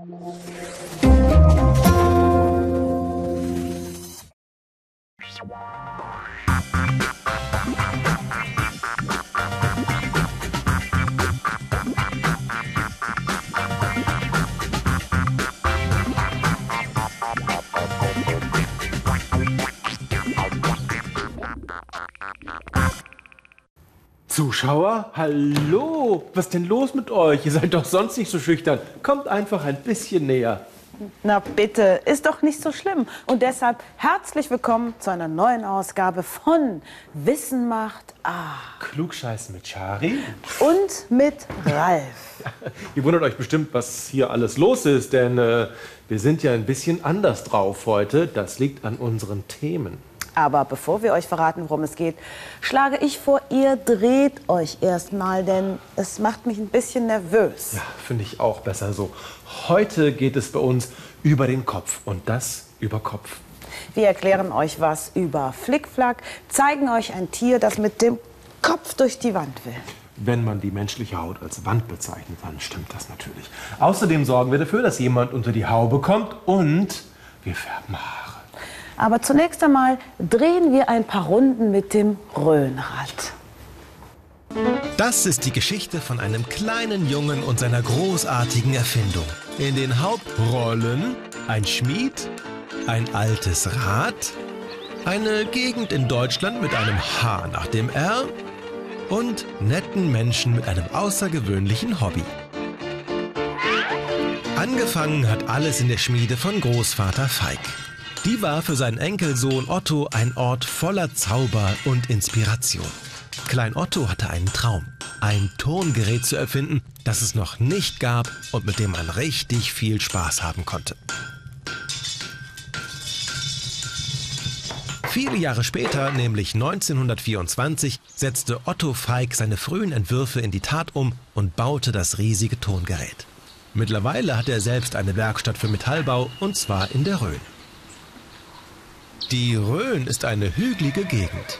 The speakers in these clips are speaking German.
Thank you. Zuschauer, hallo! Was ist denn los mit euch? Ihr seid doch sonst nicht so schüchtern. Kommt einfach ein bisschen näher. Na bitte, ist doch nicht so schlimm. Und deshalb herzlich willkommen zu einer neuen Ausgabe von Wissen macht A. Klugscheißen mit Chari. Und mit Ralf. Ihr wundert euch bestimmt, was hier alles los ist, denn äh, wir sind ja ein bisschen anders drauf heute. Das liegt an unseren Themen. Aber bevor wir euch verraten, worum es geht, schlage ich vor, ihr dreht euch erstmal, denn es macht mich ein bisschen nervös. Ja, finde ich auch besser so. Heute geht es bei uns über den Kopf und das über Kopf. Wir erklären euch was über Flickflack, zeigen euch ein Tier, das mit dem Kopf durch die Wand will. Wenn man die menschliche Haut als Wand bezeichnet, dann stimmt das natürlich. Außerdem sorgen wir dafür, dass jemand unter die Haube kommt und wir färben Haare. Aber zunächst einmal drehen wir ein paar Runden mit dem Röhnrad. Das ist die Geschichte von einem kleinen Jungen und seiner großartigen Erfindung. In den Hauptrollen ein Schmied, ein altes Rad, eine Gegend in Deutschland mit einem H nach dem R und netten Menschen mit einem außergewöhnlichen Hobby. Angefangen hat alles in der Schmiede von Großvater Feig. Die war für seinen Enkelsohn Otto ein Ort voller Zauber und Inspiration. Klein Otto hatte einen Traum, ein Tongerät zu erfinden, das es noch nicht gab und mit dem man richtig viel Spaß haben konnte. Viele Jahre später, nämlich 1924, setzte Otto Feig seine frühen Entwürfe in die Tat um und baute das riesige Tongerät. Mittlerweile hat er selbst eine Werkstatt für Metallbau und zwar in der Rhön. Die Rhön ist eine hügelige Gegend.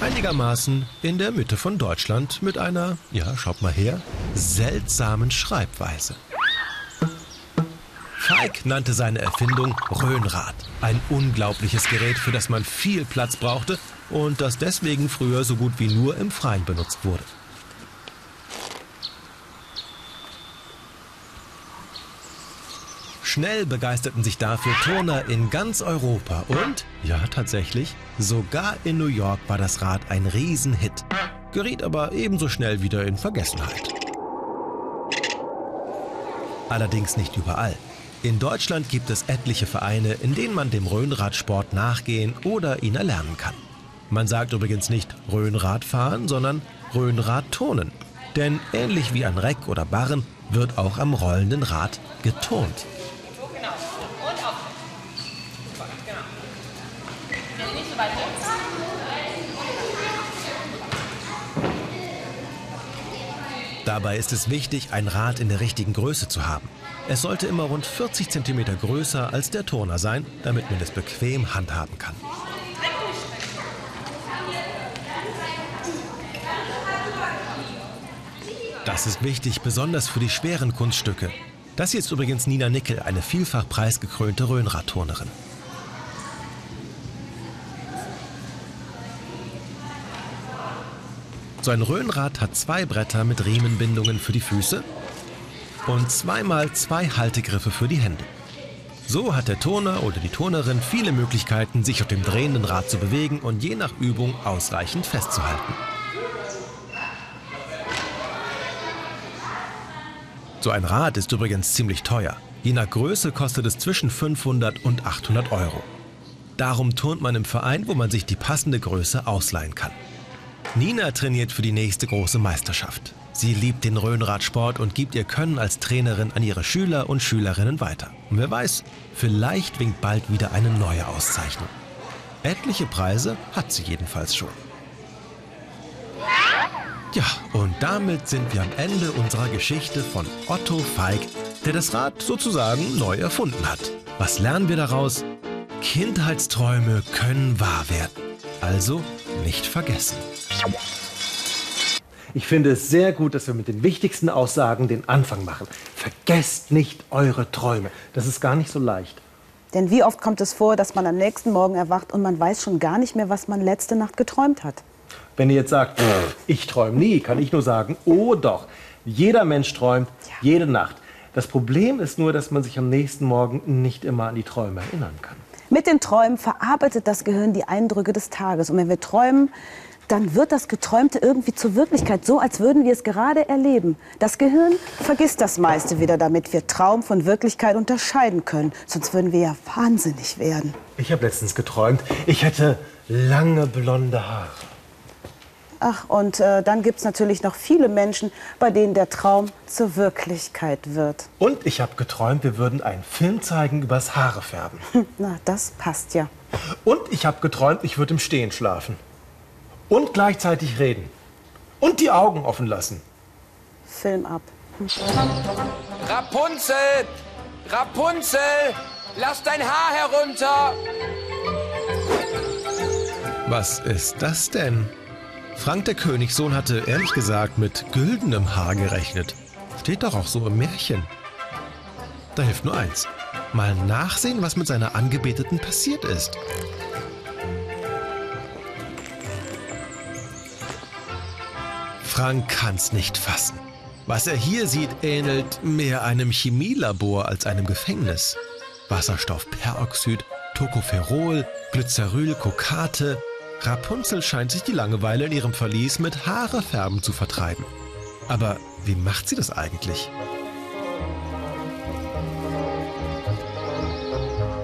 Einigermaßen in der Mitte von Deutschland mit einer, ja, schaut mal her, seltsamen Schreibweise. Feig nannte seine Erfindung Rhönrad. Ein unglaubliches Gerät, für das man viel Platz brauchte und das deswegen früher so gut wie nur im Freien benutzt wurde. Schnell begeisterten sich dafür Turner in ganz Europa und, ja tatsächlich, sogar in New York war das Rad ein Riesenhit, geriet aber ebenso schnell wieder in Vergessenheit. Allerdings nicht überall. In Deutschland gibt es etliche Vereine, in denen man dem Rhönradsport nachgehen oder ihn erlernen kann. Man sagt übrigens nicht Rhönradfahren, sondern Rhönradturnen. Denn ähnlich wie an Reck oder Barren wird auch am rollenden Rad geturnt. Dabei ist es wichtig, ein Rad in der richtigen Größe zu haben. Es sollte immer rund 40 cm größer als der Turner sein, damit man es bequem handhaben kann. Das ist wichtig, besonders für die schweren Kunststücke. Das hier ist übrigens Nina Nickel, eine vielfach preisgekrönte Rhönradturnerin. So ein Röhnrad hat zwei Bretter mit Riemenbindungen für die Füße und zweimal zwei Haltegriffe für die Hände. So hat der Turner oder die Turnerin viele Möglichkeiten, sich auf dem drehenden Rad zu bewegen und je nach Übung ausreichend festzuhalten. So ein Rad ist übrigens ziemlich teuer. Je nach Größe kostet es zwischen 500 und 800 Euro. Darum turnt man im Verein, wo man sich die passende Größe ausleihen kann. Nina trainiert für die nächste große Meisterschaft. Sie liebt den Rhönradsport und gibt ihr Können als Trainerin an ihre Schüler und Schülerinnen weiter. Und wer weiß, vielleicht winkt bald wieder eine neue Auszeichnung. Etliche Preise hat sie jedenfalls schon. Ja, und damit sind wir am Ende unserer Geschichte von Otto Feig, der das Rad sozusagen neu erfunden hat. Was lernen wir daraus? Kindheitsträume können wahr werden. Also nicht vergessen. Ich finde es sehr gut, dass wir mit den wichtigsten Aussagen den Anfang machen. Vergesst nicht eure Träume. Das ist gar nicht so leicht. Denn wie oft kommt es vor, dass man am nächsten Morgen erwacht und man weiß schon gar nicht mehr, was man letzte Nacht geträumt hat? Wenn ihr jetzt sagt, ich träume nie, kann ich nur sagen, oh doch. Jeder Mensch träumt Ja. jede Nacht. Das Problem ist nur, dass man sich am nächsten Morgen nicht immer an die Träume erinnern kann. Mit den Träumen verarbeitet das Gehirn die Eindrücke des Tages. Und wenn wir träumen, dann wird das Geträumte irgendwie zur Wirklichkeit, so als würden wir es gerade erleben. Das Gehirn vergisst das meiste wieder, damit wir Traum von Wirklichkeit unterscheiden können. Sonst würden wir ja wahnsinnig werden. Ich habe letztens geträumt, ich hätte lange blonde Haare. Ach, und äh, dann gibt es natürlich noch viele Menschen, bei denen der Traum zur Wirklichkeit wird. Und ich habe geträumt, wir würden einen Film zeigen übers Haare färben. Hm, Na, das passt ja. Und ich habe geträumt, ich würde im Stehen schlafen. Und gleichzeitig reden. Und die Augen offen lassen. Film ab. Rapunzel! Rapunzel! Lass dein Haar herunter! Was ist das denn? Frank der Königssohn hatte ehrlich gesagt mit güldenem Haar gerechnet. Steht doch auch so im Märchen. Da hilft nur eins. Mal nachsehen, was mit seiner Angebeteten passiert ist. Frank kann's nicht fassen. Was er hier sieht, ähnelt mehr einem Chemielabor als einem Gefängnis. Wasserstoffperoxid, Tocopherol, Glyceryl, Kokate. Rapunzel scheint sich die Langeweile in ihrem Verlies mit Haarefärben zu vertreiben. Aber wie macht sie das eigentlich?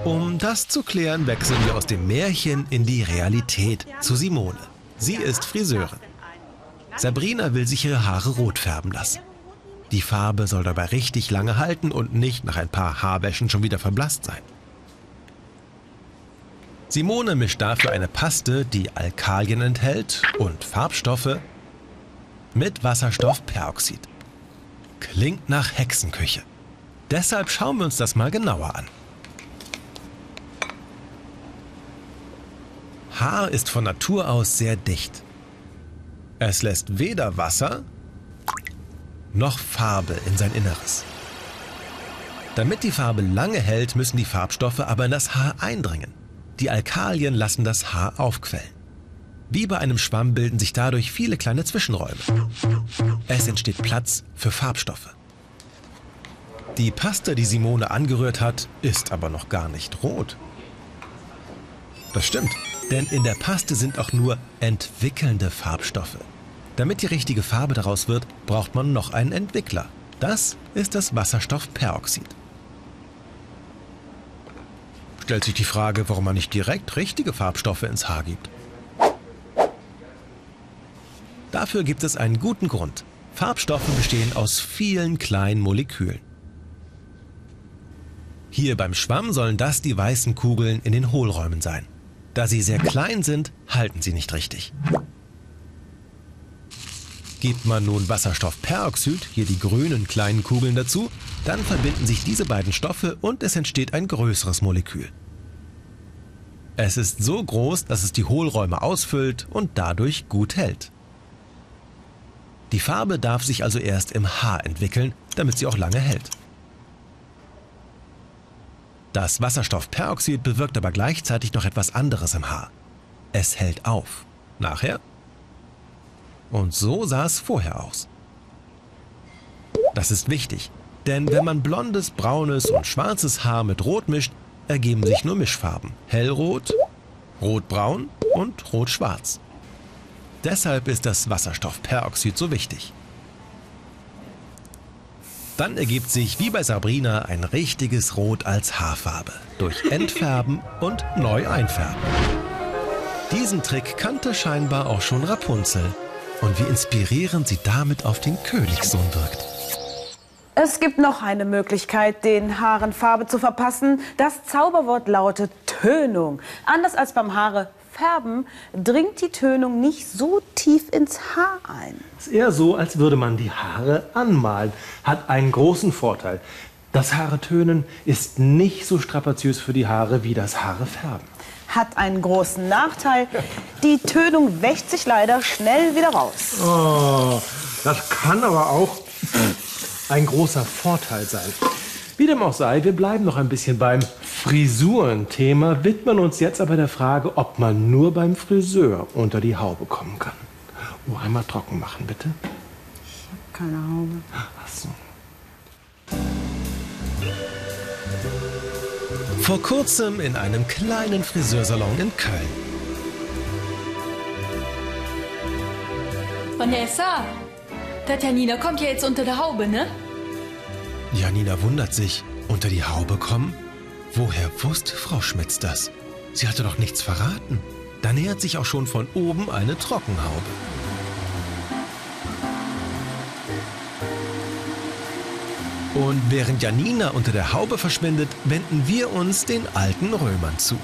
Um das zu klären, wechseln wir aus dem Märchen in die Realität zu Simone. Sie ist Friseurin. Sabrina will sich ihre Haare rot färben lassen. Die Farbe soll dabei richtig lange halten und nicht nach ein paar Haarwäschen schon wieder verblasst sein. Simone mischt dafür eine Paste, die Alkalien enthält und Farbstoffe mit Wasserstoffperoxid. Klingt nach Hexenküche. Deshalb schauen wir uns das mal genauer an. Haar ist von Natur aus sehr dicht. Es lässt weder Wasser noch Farbe in sein Inneres. Damit die Farbe lange hält, müssen die Farbstoffe aber in das Haar eindringen. Die Alkalien lassen das Haar aufquellen. Wie bei einem Schwamm bilden sich dadurch viele kleine Zwischenräume. Es entsteht Platz für Farbstoffe. Die Paste, die Simone angerührt hat, ist aber noch gar nicht rot. Das stimmt, denn in der Paste sind auch nur entwickelnde Farbstoffe. Damit die richtige Farbe daraus wird, braucht man noch einen Entwickler. Das ist das Wasserstoffperoxid. Stellt sich die Frage, warum man nicht direkt richtige Farbstoffe ins Haar gibt. Dafür gibt es einen guten Grund. Farbstoffe bestehen aus vielen kleinen Molekülen. Hier beim Schwamm sollen das die weißen Kugeln in den Hohlräumen sein. Da sie sehr klein sind, halten sie nicht richtig. Gibt man nun Wasserstoffperoxid, hier die grünen kleinen Kugeln dazu, dann verbinden sich diese beiden Stoffe und es entsteht ein größeres Molekül. Es ist so groß, dass es die Hohlräume ausfüllt und dadurch gut hält. Die Farbe darf sich also erst im Haar entwickeln, damit sie auch lange hält. Das Wasserstoffperoxid bewirkt aber gleichzeitig noch etwas anderes im Haar. Es hält auf. Nachher? Und so sah es vorher aus. Das ist wichtig, denn wenn man blondes, braunes und schwarzes Haar mit Rot mischt, ergeben sich nur Mischfarben. Hellrot, rotbraun und rot-schwarz. Deshalb ist das Wasserstoffperoxid so wichtig. Dann ergibt sich wie bei Sabrina ein richtiges Rot als Haarfarbe durch Entfärben und neu einfärben. Diesen Trick kannte scheinbar auch schon Rapunzel. Und wie inspirierend sie damit auf den Königssohn wirkt. Es gibt noch eine Möglichkeit, den Haaren Farbe zu verpassen. Das Zauberwort lautet Tönung. Anders als beim Haare färben, dringt die Tönung nicht so tief ins Haar ein. Ist eher so, als würde man die Haare anmalen. Hat einen großen Vorteil. Das Haare tönen ist nicht so strapaziös für die Haare wie das Haare färben. hat einen großen Nachteil. Die Tönung wächt sich leider schnell wieder raus. Oh, das kann aber auch ein großer Vorteil sein. Wie dem auch sei, wir bleiben noch ein bisschen beim Frisurenthema, widmen uns jetzt aber der Frage, ob man nur beim Friseur unter die Haube kommen kann. Oh, einmal trocken machen, bitte. Keine Haube. Ach so. Vor kurzem in einem kleinen Friseursalon in Köln. Vanessa, der Janina kommt ja jetzt unter der Haube, ne? Janina wundert sich. Unter die Haube kommen? Woher wusste Frau Schmitz das? Sie hatte doch nichts verraten. Da nähert sich auch schon von oben eine Trockenhaube. Und während Janina unter der Haube verschwindet, wenden wir uns den alten Römern zu.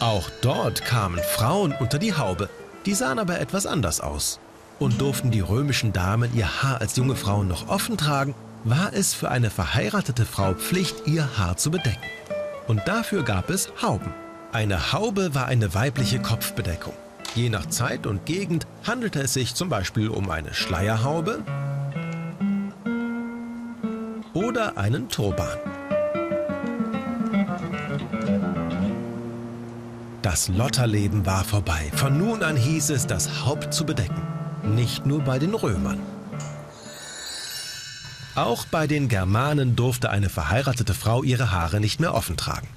Auch dort kamen Frauen unter die Haube. Die sahen aber etwas anders aus. Und durften die römischen Damen ihr Haar als junge Frauen noch offen tragen, war es für eine verheiratete Frau Pflicht, ihr Haar zu bedecken. Und dafür gab es Hauben. Eine Haube war eine weibliche Kopfbedeckung. Je nach Zeit und Gegend handelte es sich zum Beispiel um eine Schleierhaube oder einen Turban. Das Lotterleben war vorbei. Von nun an hieß es, das Haupt zu bedecken. Nicht nur bei den Römern. Auch bei den Germanen durfte eine verheiratete Frau ihre Haare nicht mehr offen tragen.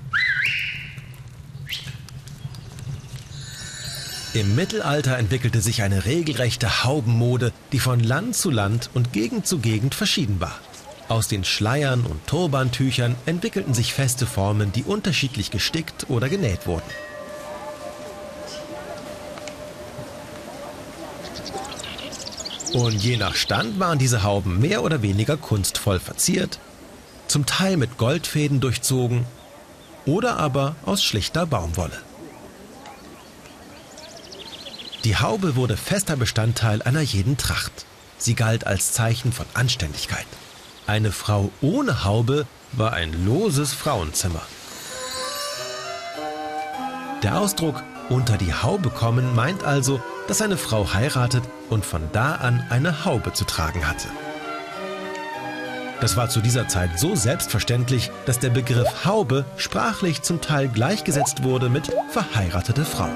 Im Mittelalter entwickelte sich eine regelrechte Haubenmode, die von Land zu Land und Gegend zu Gegend verschieden war. Aus den Schleiern und Turbantüchern entwickelten sich feste Formen, die unterschiedlich gestickt oder genäht wurden. Und je nach Stand waren diese Hauben mehr oder weniger kunstvoll verziert, zum Teil mit Goldfäden durchzogen oder aber aus schlichter Baumwolle. Die Haube wurde fester Bestandteil einer jeden Tracht. Sie galt als Zeichen von Anständigkeit. Eine Frau ohne Haube war ein loses Frauenzimmer. Der Ausdruck unter die Haube kommen meint also, dass eine Frau heiratet und von da an eine Haube zu tragen hatte. Das war zu dieser Zeit so selbstverständlich, dass der Begriff Haube sprachlich zum Teil gleichgesetzt wurde mit verheiratete Frau.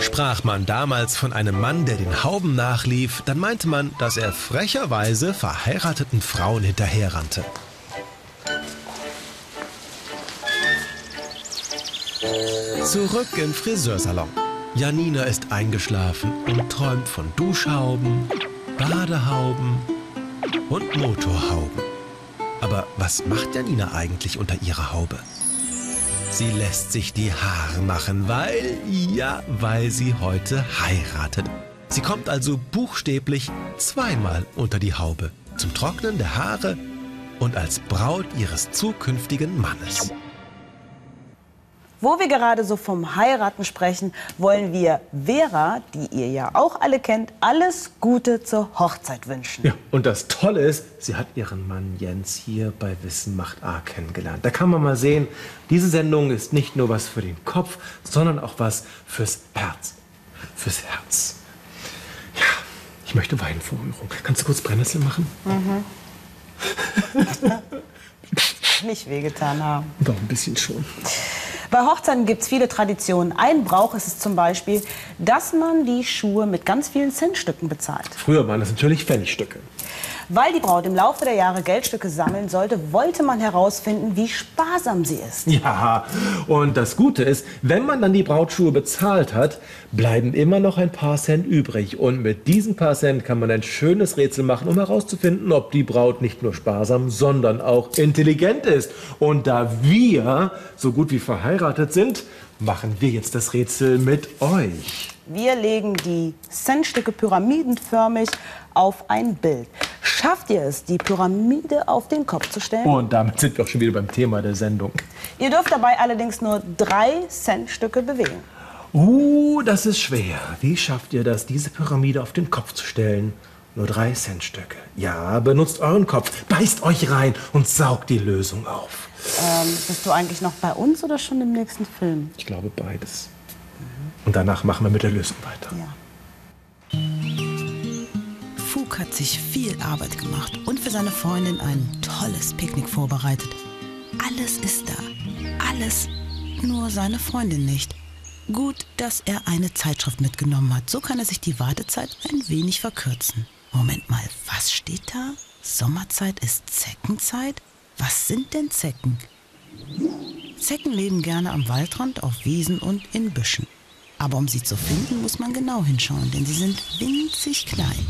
Sprach man damals von einem Mann, der den Hauben nachlief, dann meinte man, dass er frecherweise verheirateten Frauen hinterherrannte. Zurück im Friseursalon. Janina ist eingeschlafen und träumt von Duschhauben, Badehauben und Motorhauben. Aber was macht Janina eigentlich unter ihrer Haube? Sie lässt sich die Haare machen, weil, ja, weil sie heute heiratet. Sie kommt also buchstäblich zweimal unter die Haube. Zum Trocknen der Haare und als Braut ihres zukünftigen Mannes. Wo wir gerade so vom Heiraten sprechen, wollen wir Vera, die ihr ja auch alle kennt, alles Gute zur Hochzeit wünschen. Ja, und das Tolle ist, sie hat ihren Mann Jens hier bei Wissen macht A kennengelernt. Da kann man mal sehen, diese Sendung ist nicht nur was für den Kopf, sondern auch was fürs Herz. Fürs Herz. Ja, ich möchte Wein vor Rührung. Kannst du kurz Brennnessel machen? Nicht wehgetan haben. Doch, ein bisschen schon. Bei Hochzeiten gibt es viele Traditionen. Ein Brauch ist es zum Beispiel, dass man die Schuhe mit ganz vielen Centstücken bezahlt. Früher waren das natürlich Pfennigstücke. Weil die Braut im Laufe der Jahre Geldstücke sammeln sollte, wollte man herausfinden, wie sparsam sie ist. Ja, und das Gute ist, wenn man dann die Brautschuhe bezahlt hat, bleiben immer noch ein paar Cent übrig. Und mit diesen paar Cent kann man ein schönes Rätsel machen, um herauszufinden, ob die Braut nicht nur sparsam, sondern auch intelligent ist. Und da wir so gut wie verheiratet sind, machen wir jetzt das Rätsel mit euch. Wir legen die Centstücke pyramidenförmig auf ein Bild. Schafft ihr es, die Pyramide auf den Kopf zu stellen? Und damit sind wir auch schon wieder beim Thema der Sendung. Ihr dürft dabei allerdings nur drei Centstücke bewegen. Uh, das ist schwer. Wie schafft ihr das, diese Pyramide auf den Kopf zu stellen? Nur drei Cent Stücke. Ja, benutzt euren Kopf, beißt euch rein und saugt die Lösung auf. Ähm, bist du eigentlich noch bei uns oder schon im nächsten Film? Ich glaube beides. Und danach machen wir mit der Lösung weiter. Ja. Fug hat sich viel Arbeit gemacht und für seine Freundin ein tolles Picknick vorbereitet. Alles ist da. Alles. Nur seine Freundin nicht. Gut, dass er eine Zeitschrift mitgenommen hat. So kann er sich die Wartezeit ein wenig verkürzen. Moment mal, was steht da? Sommerzeit ist Zeckenzeit? Was sind denn Zecken? Zecken leben gerne am Waldrand, auf Wiesen und in Büschen. Aber um sie zu finden, muss man genau hinschauen, denn sie sind winzig klein.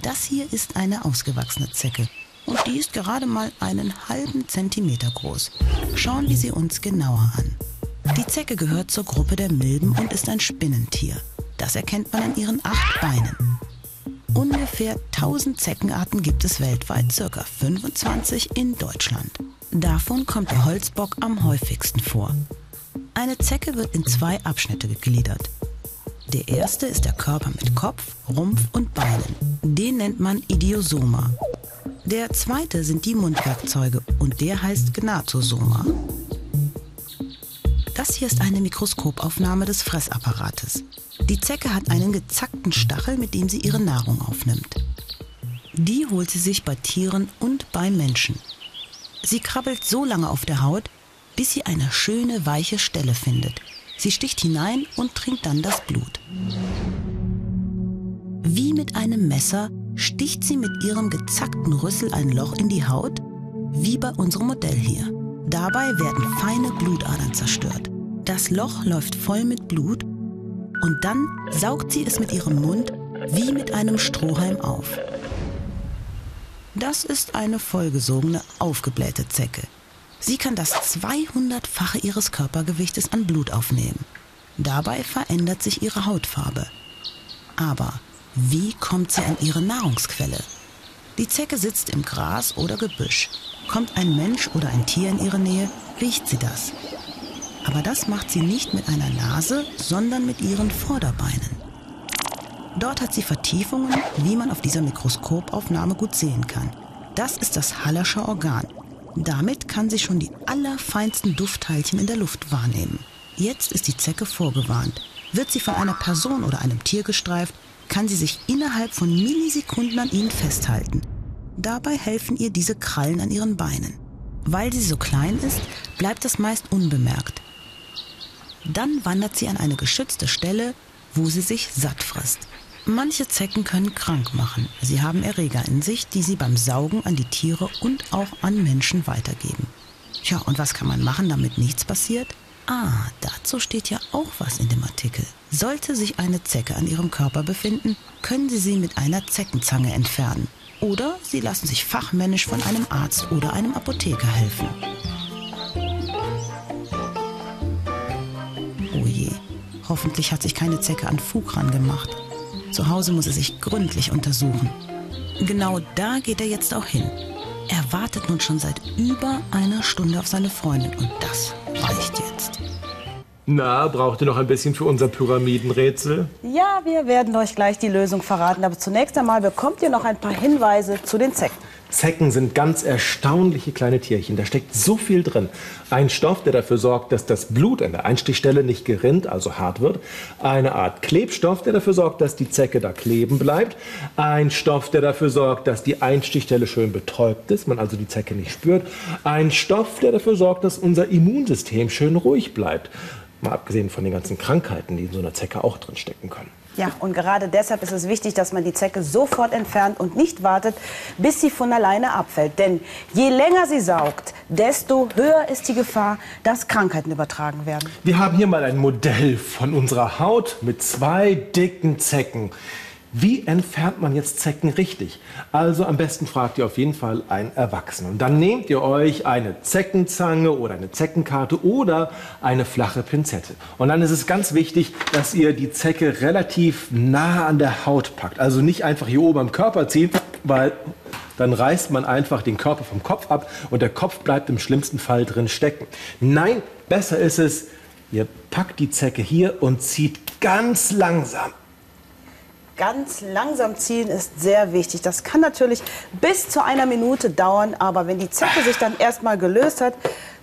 Das hier ist eine ausgewachsene Zecke und die ist gerade mal einen halben Zentimeter groß. Schauen wir sie uns genauer an. Die Zecke gehört zur Gruppe der Milben und ist ein Spinnentier. Das erkennt man an ihren acht Beinen. Ungefähr 1000 Zeckenarten gibt es weltweit, circa 25 in Deutschland. Davon kommt der Holzbock am häufigsten vor. Eine Zecke wird in zwei Abschnitte gegliedert. Der erste ist der Körper mit Kopf, Rumpf und Beinen. Den nennt man Idiosoma. Der zweite sind die Mundwerkzeuge und der heißt Gnatosoma. Das hier ist eine Mikroskopaufnahme des Fressapparates. Die Zecke hat einen gezackten Stachel, mit dem sie ihre Nahrung aufnimmt. Die holt sie sich bei Tieren und bei Menschen. Sie krabbelt so lange auf der Haut, bis sie eine schöne weiche Stelle findet. Sie sticht hinein und trinkt dann das Blut. Wie mit einem Messer sticht sie mit ihrem gezackten Rüssel ein Loch in die Haut, wie bei unserem Modell hier. Dabei werden feine Blutadern zerstört. Das Loch läuft voll mit Blut und dann saugt sie es mit ihrem Mund wie mit einem Strohhalm auf. Das ist eine vollgesogene, aufgeblähte Zecke. Sie kann das 200-fache ihres Körpergewichtes an Blut aufnehmen. Dabei verändert sich ihre Hautfarbe. Aber wie kommt sie an ihre Nahrungsquelle? Die Zecke sitzt im Gras oder Gebüsch. Kommt ein Mensch oder ein Tier in ihre Nähe, riecht sie das. Aber das macht sie nicht mit einer Nase, sondern mit ihren Vorderbeinen. Dort hat sie Vertiefungen, wie man auf dieser Mikroskopaufnahme gut sehen kann. Das ist das Hallersche Organ. Damit kann sie schon die allerfeinsten Duftteilchen in der Luft wahrnehmen. Jetzt ist die Zecke vorgewarnt. Wird sie von einer Person oder einem Tier gestreift, kann sie sich innerhalb von Millisekunden an ihnen festhalten. Dabei helfen ihr diese Krallen an ihren Beinen. Weil sie so klein ist, bleibt das meist unbemerkt. Dann wandert sie an eine geschützte Stelle, wo sie sich satt frisst. Manche Zecken können krank machen. Sie haben Erreger in sich, die sie beim Saugen an die Tiere und auch an Menschen weitergeben. Tja, und was kann man machen, damit nichts passiert? Ah, dazu steht ja auch was in dem Artikel. Sollte sich eine Zecke an ihrem Körper befinden, können Sie sie mit einer Zeckenzange entfernen. Oder Sie lassen sich fachmännisch von einem Arzt oder einem Apotheker helfen. Oh je, hoffentlich hat sich keine Zecke an Fug gemacht. Zu Hause muss er sich gründlich untersuchen. Genau da geht er jetzt auch hin. Er wartet nun schon seit über einer Stunde auf seine Freundin und das reicht jetzt. Na, braucht ihr noch ein bisschen für unser Pyramidenrätsel? Ja, wir werden euch gleich die Lösung verraten. Aber zunächst einmal bekommt ihr noch ein paar Hinweise zu den Zecken. Zecken sind ganz erstaunliche kleine Tierchen. Da steckt so viel drin. Ein Stoff, der dafür sorgt, dass das Blut an der Einstichstelle nicht gerinnt, also hart wird. Eine Art Klebstoff, der dafür sorgt, dass die Zecke da kleben bleibt. Ein Stoff, der dafür sorgt, dass die Einstichstelle schön betäubt ist, man also die Zecke nicht spürt. Ein Stoff, der dafür sorgt, dass unser Immunsystem schön ruhig bleibt. Mal abgesehen von den ganzen Krankheiten, die in so einer Zecke auch drin stecken können. Ja, und gerade deshalb ist es wichtig, dass man die Zecke sofort entfernt und nicht wartet, bis sie von alleine abfällt. Denn je länger sie saugt, desto höher ist die Gefahr, dass Krankheiten übertragen werden. Wir haben hier mal ein Modell von unserer Haut mit zwei dicken Zecken. Wie entfernt man jetzt Zecken richtig? Also am besten fragt ihr auf jeden Fall einen Erwachsenen. Und dann nehmt ihr euch eine Zeckenzange oder eine Zeckenkarte oder eine flache Pinzette. Und dann ist es ganz wichtig, dass ihr die Zecke relativ nah an der Haut packt. Also nicht einfach hier oben am Körper ziehen, weil dann reißt man einfach den Körper vom Kopf ab und der Kopf bleibt im schlimmsten Fall drin stecken. Nein, besser ist es, ihr packt die Zecke hier und zieht ganz langsam Ganz langsam ziehen ist sehr wichtig. Das kann natürlich bis zu einer Minute dauern, aber wenn die Zecke sich dann erstmal gelöst hat,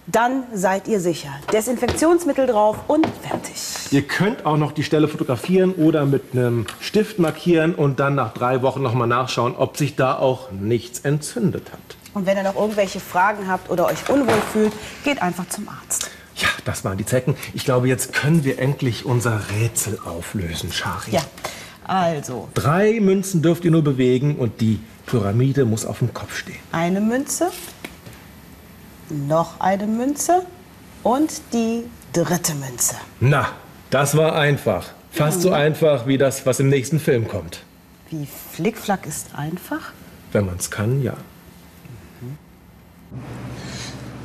dann seid ihr sicher. Desinfektionsmittel drauf und fertig. Ihr könnt auch noch die Stelle fotografieren oder mit einem Stift markieren und dann nach drei Wochen noch mal nachschauen, ob sich da auch nichts entzündet hat. Und wenn ihr noch irgendwelche Fragen habt oder euch unwohl fühlt, geht einfach zum Arzt. Ja, das waren die Zecken. Ich glaube, jetzt können wir endlich unser Rätsel auflösen, Shari. Ja, also Drei Münzen dürft ihr nur bewegen und die Pyramide muss auf dem Kopf stehen. eine Münze, noch eine Münze und die dritte Münze. Na, das war einfach. Fast so einfach wie das, was im nächsten Film kommt. Wie Flickflack ist einfach? Wenn man es kann, ja.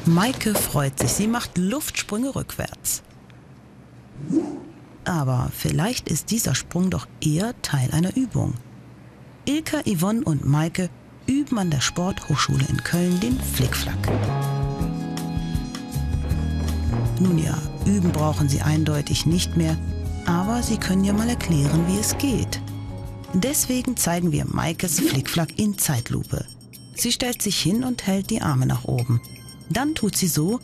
Maike freut sich, sie macht Luftsprünge rückwärts. Aber vielleicht ist dieser Sprung doch eher Teil einer Übung. Ilka, Yvonne und Maike üben an der Sporthochschule in Köln den Flickflack. Nun ja, üben brauchen sie eindeutig nicht mehr, aber sie können ja mal erklären, wie es geht. Deswegen zeigen wir Maikes Flickflack in Zeitlupe. Sie stellt sich hin und hält die Arme nach oben. Dann tut sie so,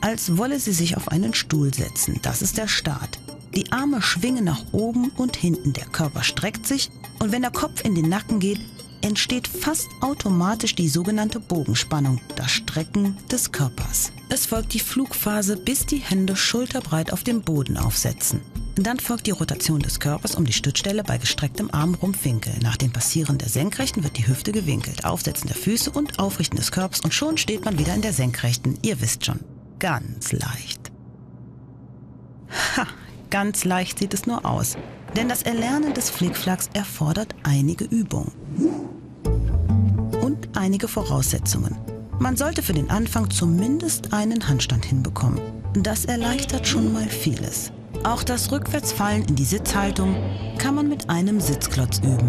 als wolle sie sich auf einen Stuhl setzen. Das ist der Start. Die Arme schwingen nach oben und hinten, der Körper streckt sich und wenn der Kopf in den Nacken geht, entsteht fast automatisch die sogenannte Bogenspannung, das Strecken des Körpers. Es folgt die Flugphase, bis die Hände schulterbreit auf dem Boden aufsetzen. Dann folgt die Rotation des Körpers um die Stützstelle bei gestrecktem Armrumpfwinkel. Nach dem Passieren der Senkrechten wird die Hüfte gewinkelt, Aufsetzen der Füße und Aufrichten des Körpers und schon steht man wieder in der Senkrechten. Ihr wisst schon, ganz leicht. Ganz leicht sieht es nur aus. Denn das Erlernen des Flickflacks erfordert einige Übung und einige Voraussetzungen. Man sollte für den Anfang zumindest einen Handstand hinbekommen. Das erleichtert schon mal vieles. Auch das Rückwärtsfallen in die Sitzhaltung kann man mit einem Sitzklotz üben.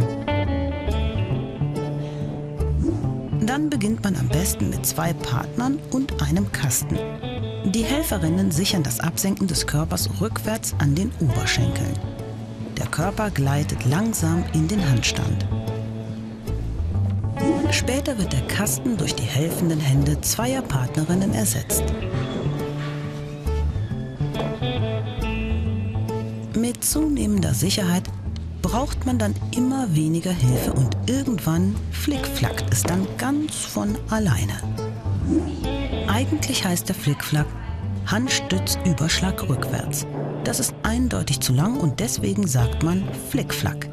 Dann beginnt man am besten mit zwei Partnern und einem Kasten. Die Helferinnen sichern das Absenken des Körpers rückwärts an den Oberschenkeln. Der Körper gleitet langsam in den Handstand. Später wird der Kasten durch die helfenden Hände zweier Partnerinnen ersetzt. Mit zunehmender Sicherheit braucht man dann immer weniger Hilfe und irgendwann flickflackt es dann ganz von alleine. Eigentlich heißt der Flickflack Handstützüberschlag rückwärts. Das ist eindeutig zu lang und deswegen sagt man Flickflack.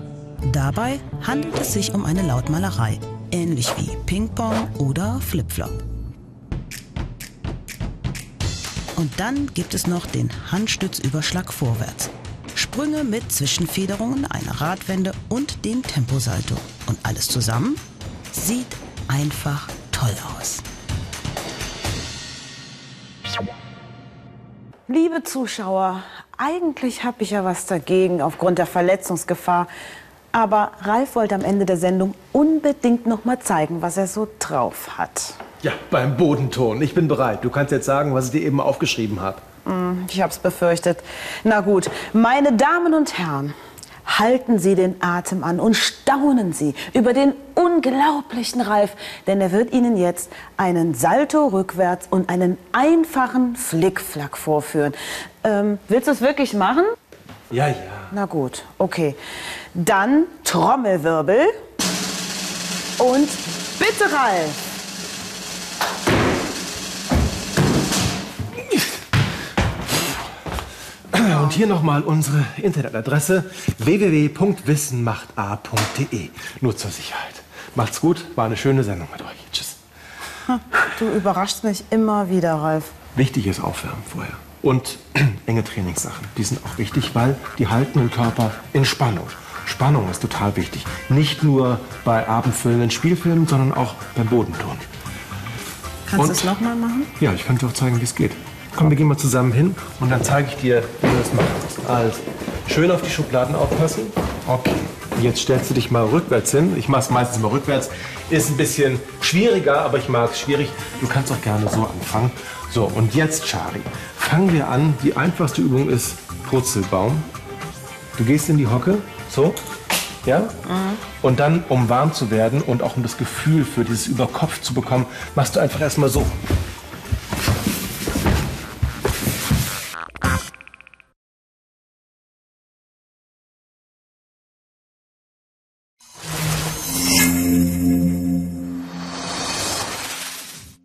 Dabei handelt es sich um eine Lautmalerei, ähnlich wie Ping-Pong oder Flipflop. Und dann gibt es noch den Handstützüberschlag vorwärts. Sprünge mit Zwischenfederungen, einer Radwende und dem Temposalto. Und alles zusammen sieht einfach toll aus. Liebe Zuschauer, eigentlich habe ich ja was dagegen aufgrund der Verletzungsgefahr. Aber Ralf wollte am Ende der Sendung unbedingt noch mal zeigen, was er so drauf hat. Ja, beim Bodenton. Ich bin bereit. Du kannst jetzt sagen, was ich dir eben aufgeschrieben habe. Ich hab's befürchtet. Na gut, meine Damen und Herren, halten Sie den Atem an und staunen Sie über den unglaublichen Ralf, denn er wird Ihnen jetzt einen Salto rückwärts und einen einfachen Flickflack vorführen. Ähm, willst du es wirklich machen? Ja, ja. Na gut, okay. Dann Trommelwirbel und bitte Ralf. Und hier nochmal unsere Internetadresse www.wissenmacht.a.de. Nur zur Sicherheit. Macht's gut, war eine schöne Sendung mit euch. Tschüss. Du überraschst mich immer wieder, Ralf. Wichtig ist Aufwärmen vorher. Und enge Trainingssachen. Die sind auch wichtig, weil die halten den Körper in Spannung. Spannung ist total wichtig. Nicht nur bei abendfüllenden Spielfilmen, sondern auch beim Bodenturnen. Kannst du es nochmal machen? Ja, ich kann dir auch zeigen, wie es geht. Komm, wir gehen mal zusammen hin und dann zeige ich dir, wie du das machen musst. Also, schön auf die Schubladen aufpassen. Okay. Jetzt stellst du dich mal rückwärts hin. Ich mache es meistens immer rückwärts. Ist ein bisschen schwieriger, aber ich mag es schwierig. Du kannst auch gerne so anfangen. So, und jetzt, Chari, fangen wir an. Die einfachste Übung ist Purzelbaum. Du gehst in die Hocke, so. Ja? Und dann, um warm zu werden und auch um das Gefühl für dieses Überkopf zu bekommen, machst du einfach erstmal so.